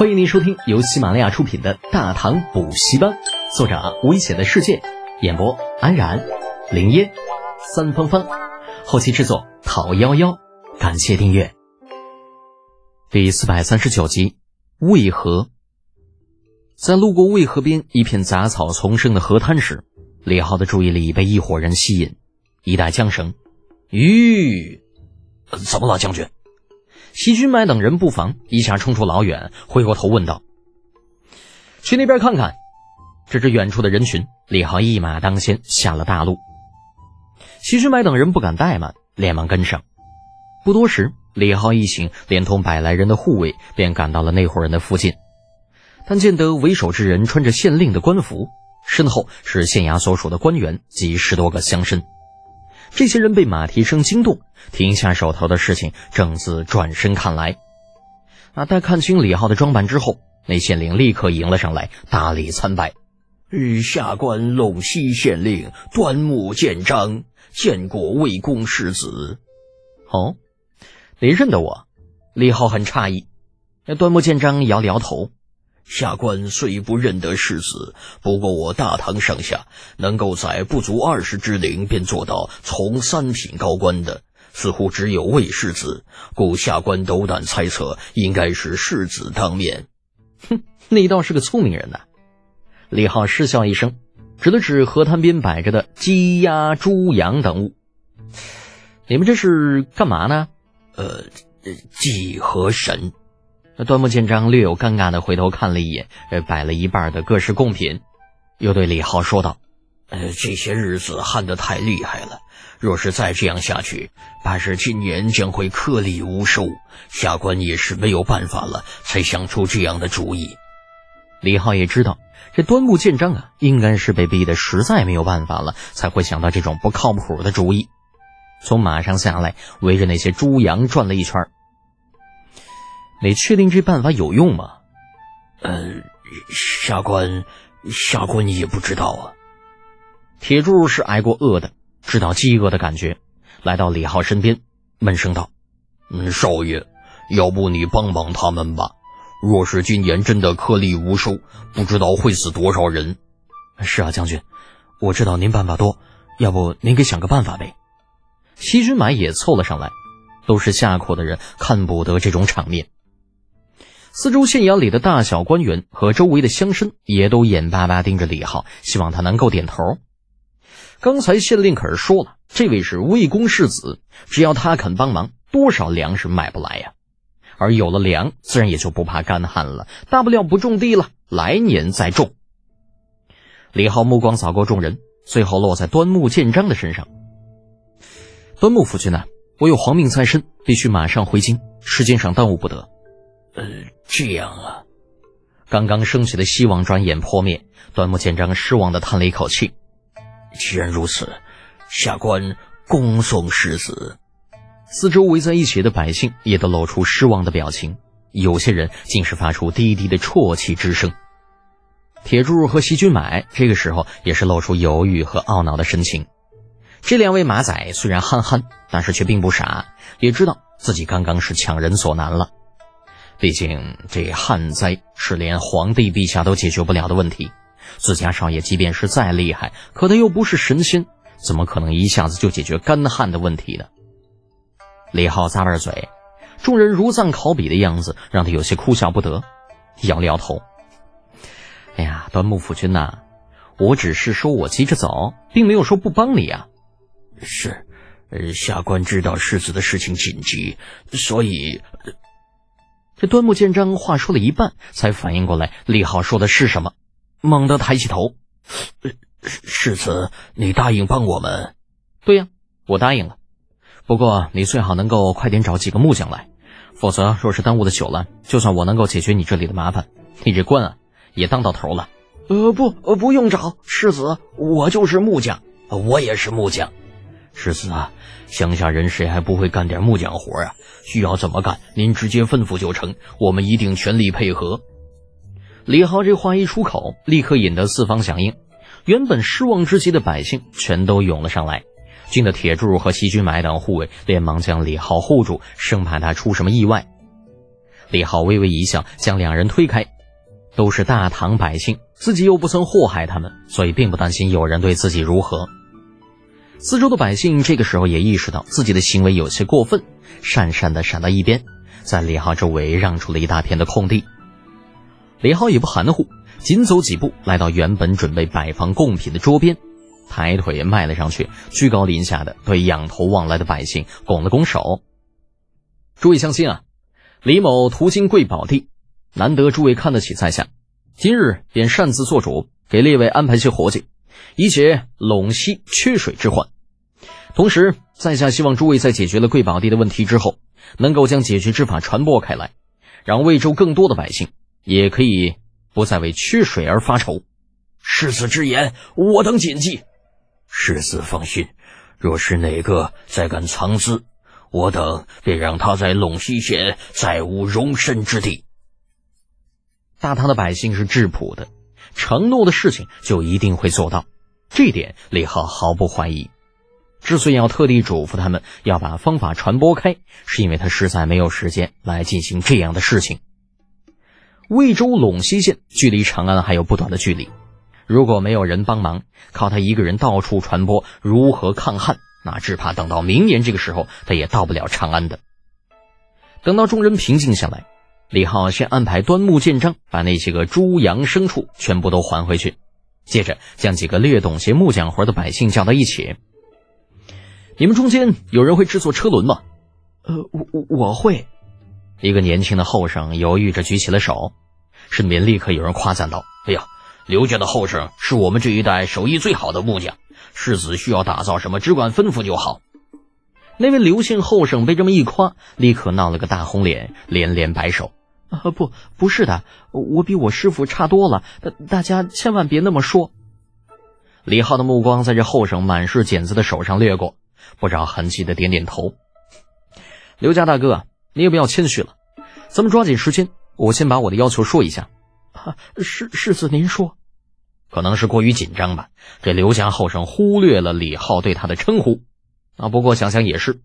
欢迎您收听由喜马拉雅出品的《大唐补习班》，作者危险的世界，演播安然、林烟、三芳芳，后期制作陶幺幺。感谢订阅。第四百三十九集，渭河。在路过渭河边一片杂草丛生的河滩时，李浩的注意力被一伙人吸引，一带缰绳。吁，怎么了，将军？齐军买等人不防，一下冲出老远，回过头问道：“去那边看看。”指着远处的人群，李浩一马当先下了大路。齐军买等人不敢怠慢，连忙跟上。不多时，李浩一行连同百来人的护卫便赶到了那伙人的附近。但见得为首之人穿着县令的官服，身后是县衙所属的官员及十多个乡绅。这些人被马蹄声惊动，停下手头的事情，正自转身看来。啊！待看清李浩的装扮之后，那县令立刻迎了上来，大礼参拜：“下官陇西县令端木建章，见过魏公世子。”哦，你认得我？李浩很诧异。那端木建章摇了摇头。下官虽不认得世子，不过我大唐上下能够在不足二十之龄便做到从三品高官的，似乎只有魏世子，故下官斗胆猜测，应该是世子当面。哼，你倒是个聪明人呐！李浩失笑一声，指了指河滩边摆着的鸡鸭猪羊等物：“你们这是干嘛呢？”“呃，祭河神。”端木建章略有尴尬的回头看了一眼，呃，摆了一半的各式贡品，又对李浩说道：“呃，这些日子旱得太厉害了，若是再这样下去，怕是今年将会颗粒无收。下官也是没有办法了，才想出这样的主意。”李浩也知道，这端木建章啊，应该是被逼得实在没有办法了，才会想到这种不靠谱的主意。从马上下来，围着那些猪羊转了一圈。你确定这办法有用吗？呃，下官，下官也不知道啊。铁柱是挨过饿的，知道饥饿的感觉，来到李浩身边，闷声道：“嗯，少爷，要不你帮帮他们吧？若是今年真的颗粒无收，不知道会死多少人。”是啊，将军，我知道您办法多，要不您给想个办法呗？西军买也凑了上来，都是下苦的人，看不得这种场面。四周县衙里的大小官员和周围的乡绅也都眼巴巴盯着李浩，希望他能够点头。刚才县令可是说了，这位是魏公世子，只要他肯帮忙，多少粮食买不来呀？而有了粮，自然也就不怕干旱了，大不了不种地了，来年再种。李浩目光扫过众人，最后落在端木建章的身上。端木夫君呐，我有皇命在身，必须马上回京，时间上耽误不得。呃，这样啊。刚刚升起的希望转眼破灭，端木建章失望的叹了一口气。既然如此，下官恭送世子。四周围在一起的百姓也都露出失望的表情，有些人竟是发出低低的啜泣之声。铁柱和席君买这个时候也是露出犹豫和懊恼的神情。这两位马仔虽然憨憨，但是却并不傻，也知道自己刚刚是强人所难了。毕竟这旱灾是连皇帝陛下都解决不了的问题，自家少爷即便是再厉害，可他又不是神仙，怎么可能一下子就解决干旱的问题呢？李浩咂巴嘴，众人如丧考妣的样子，让他有些哭笑不得，摇了摇头。哎呀，端木夫君呐，我只是说我急着走，并没有说不帮你啊。是，呃，下官知道世子的事情紧急，所以。这端木建章话说了一半，才反应过来李浩说的是什么，猛地抬起头：“世子，你答应帮我们？”“对呀，我答应了。不过你最好能够快点找几个木匠来，否则若是耽误的久了，就算我能够解决你这里的麻烦，你这官啊也当到头了。”“呃，不，呃，不用找，世子，我就是木匠，我也是木匠。世子啊。”乡下人谁还不会干点木匠活啊？需要怎么干，您直接吩咐就成，我们一定全力配合。李浩这话一出口，立刻引得四方响应。原本失望之极的百姓全都涌了上来，惊得铁柱和西军买等护卫连忙将李浩护住，生怕他出什么意外。李浩微微一笑，将两人推开。都是大唐百姓，自己又不曾祸害他们，所以并不担心有人对自己如何。四周的百姓这个时候也意识到自己的行为有些过分，讪讪的闪到一边，在李浩周围让出了一大片的空地。李浩也不含糊，紧走几步来到原本准备摆放贡品的桌边，抬腿迈了上去，居高临下的对仰头望来的百姓拱了拱手：“诸位乡亲啊，李某途经贵宝地。”难得诸位看得起在下，今日便擅自做主，给列位安排些活计，以解陇西缺水之患。同时，在下希望诸位在解决了贵宝地的问题之后，能够将解决之法传播开来，让魏州更多的百姓也可以不再为缺水而发愁。世子之言，我等谨记。世子放心，若是哪个再敢藏私，我等便让他在陇西县再无容身之地。大唐的百姓是质朴的，承诺的事情就一定会做到，这点李浩毫不怀疑。之所以要特地嘱咐他们要把方法传播开，是因为他实在没有时间来进行这样的事情。魏州陇西县距离长安还有不短的距离，如果没有人帮忙，靠他一个人到处传播，如何抗旱？那只怕等到明年这个时候，他也到不了长安的。等到众人平静下来。李浩先安排端木建章把那些个猪羊牲畜全部都还回去，接着将几个略懂些木匠活的百姓叫到一起。你们中间有人会制作车轮吗？呃，我我我会。一个年轻的后生犹豫着举起了手，身边立刻有人夸赞道：“哎呀，刘家的后生是我们这一代手艺最好的木匠，世子需要打造什么，只管吩咐就好。”那位刘姓后生被这么一夸，立刻闹了个大红脸，连连摆手。啊不，不是的，我比我师傅差多了。大大家千万别那么说。李浩的目光在这后生满是茧子的手上掠过，不着痕迹的点点头。刘家大哥，你也不要谦虚了，咱们抓紧时间，我先把我的要求说一下。啊，世世子您说。可能是过于紧张吧，这刘家后生忽略了李浩对他的称呼。啊，不过想想也是，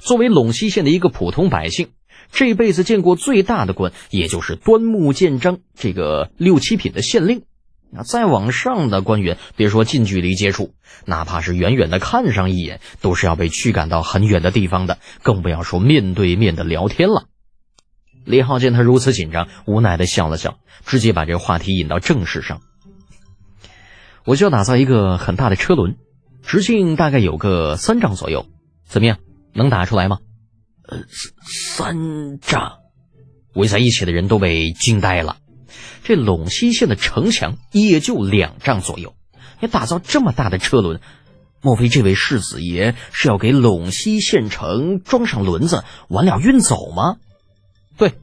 作为陇西县的一个普通百姓。这辈子见过最大的官，也就是端木建章这个六七品的县令。那再往上的官员，别说近距离接触，哪怕是远远的看上一眼，都是要被驱赶到很远的地方的，更不要说面对面的聊天了。李浩见他如此紧张，无奈的笑了笑，直接把这个话题引到正事上。我需要打造一个很大的车轮，直径大概有个三丈左右，怎么样？能打出来吗？呃，三丈，围在一起的人都被惊呆了。这陇西县的城墙也就两丈左右，你打造这么大的车轮，莫非这位世子爷是要给陇西县城装上轮子，完了运走吗？对，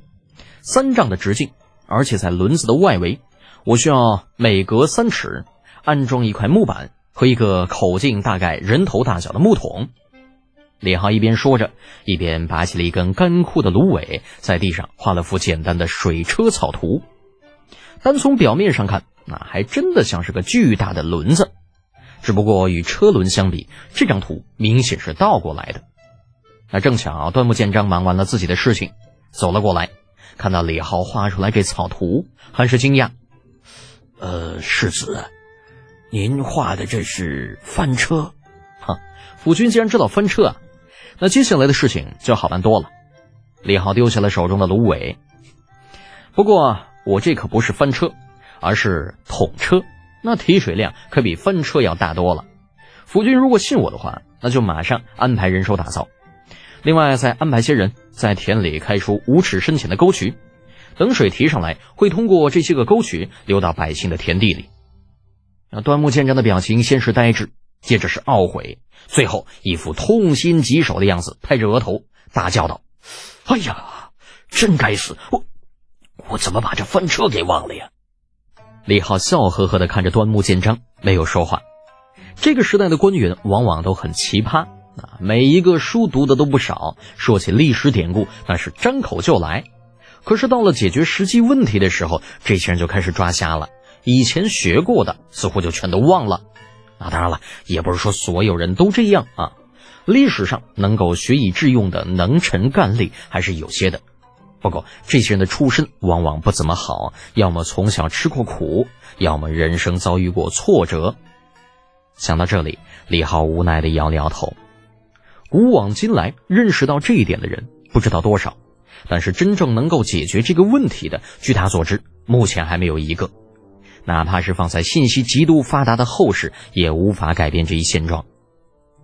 三丈的直径，而且在轮子的外围，我需要每隔三尺安装一块木板和一个口径大概人头大小的木桶。李浩一边说着，一边拔起了一根干枯的芦苇，在地上画了幅简单的水车草图。单从表面上看，那还真的像是个巨大的轮子。只不过与车轮相比，这张图明显是倒过来的。那正巧端木建章忙完了自己的事情，走了过来，看到李浩画出来这草图，很是惊讶。呃，世子，您画的这是翻车？哈，府君既然知道翻车啊！那接下来的事情就好办多了。李浩丢下了手中的芦苇。不过我这可不是翻车，而是桶车，那提水量可比翻车要大多了。府君如果信我的话，那就马上安排人手打造。另外再安排些人在田里开出五尺深浅的沟渠，等水提上来，会通过这些个沟渠流到百姓的田地里。那端木见章的表情先是呆滞。接着是懊悔，最后一副痛心疾首的样子，拍着额头大叫道：“哎呀，真该死！我我怎么把这翻车给忘了呀？”李浩笑呵呵的看着端木建章，没有说话。这个时代的官员往往都很奇葩啊，每一个书读的都不少，说起历史典故那是张口就来。可是到了解决实际问题的时候，这些人就开始抓瞎了，以前学过的似乎就全都忘了。那当然了，也不是说所有人都这样啊。历史上能够学以致用的能臣干吏还是有些的。不过这些人的出身往往不怎么好，要么从小吃过苦，要么人生遭遇过挫折。想到这里，李浩无奈的摇了摇头。古往今来，认识到这一点的人不知道多少，但是真正能够解决这个问题的，据他所知，目前还没有一个。哪怕是放在信息极度发达的后世，也无法改变这一现状。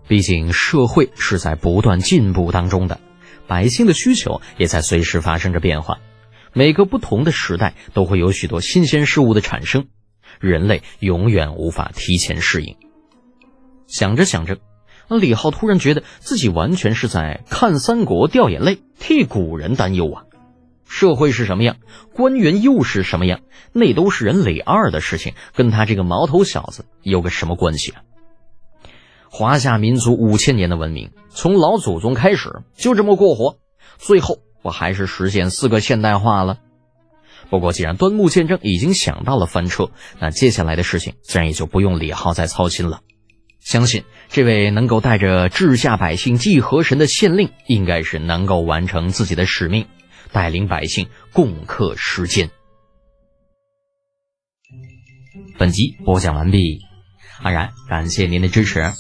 毕竟社会是在不断进步当中的，百姓的需求也在随时发生着变化。每个不同的时代都会有许多新鲜事物的产生，人类永远无法提前适应。想着想着，李浩突然觉得自己完全是在看三国掉眼泪，替古人担忧啊！社会是什么样，官员又是什么样，那都是人李二的事情，跟他这个毛头小子有个什么关系啊？华夏民族五千年的文明，从老祖宗开始就这么过活，最后不还是实现四个现代化了？不过既然端木剑正已经想到了翻车，那接下来的事情自然也就不用李浩再操心了。相信这位能够带着治下百姓祭河神的县令，应该是能够完成自己的使命，带领百姓共克时艰。本集播讲完毕，安然感谢您的支持。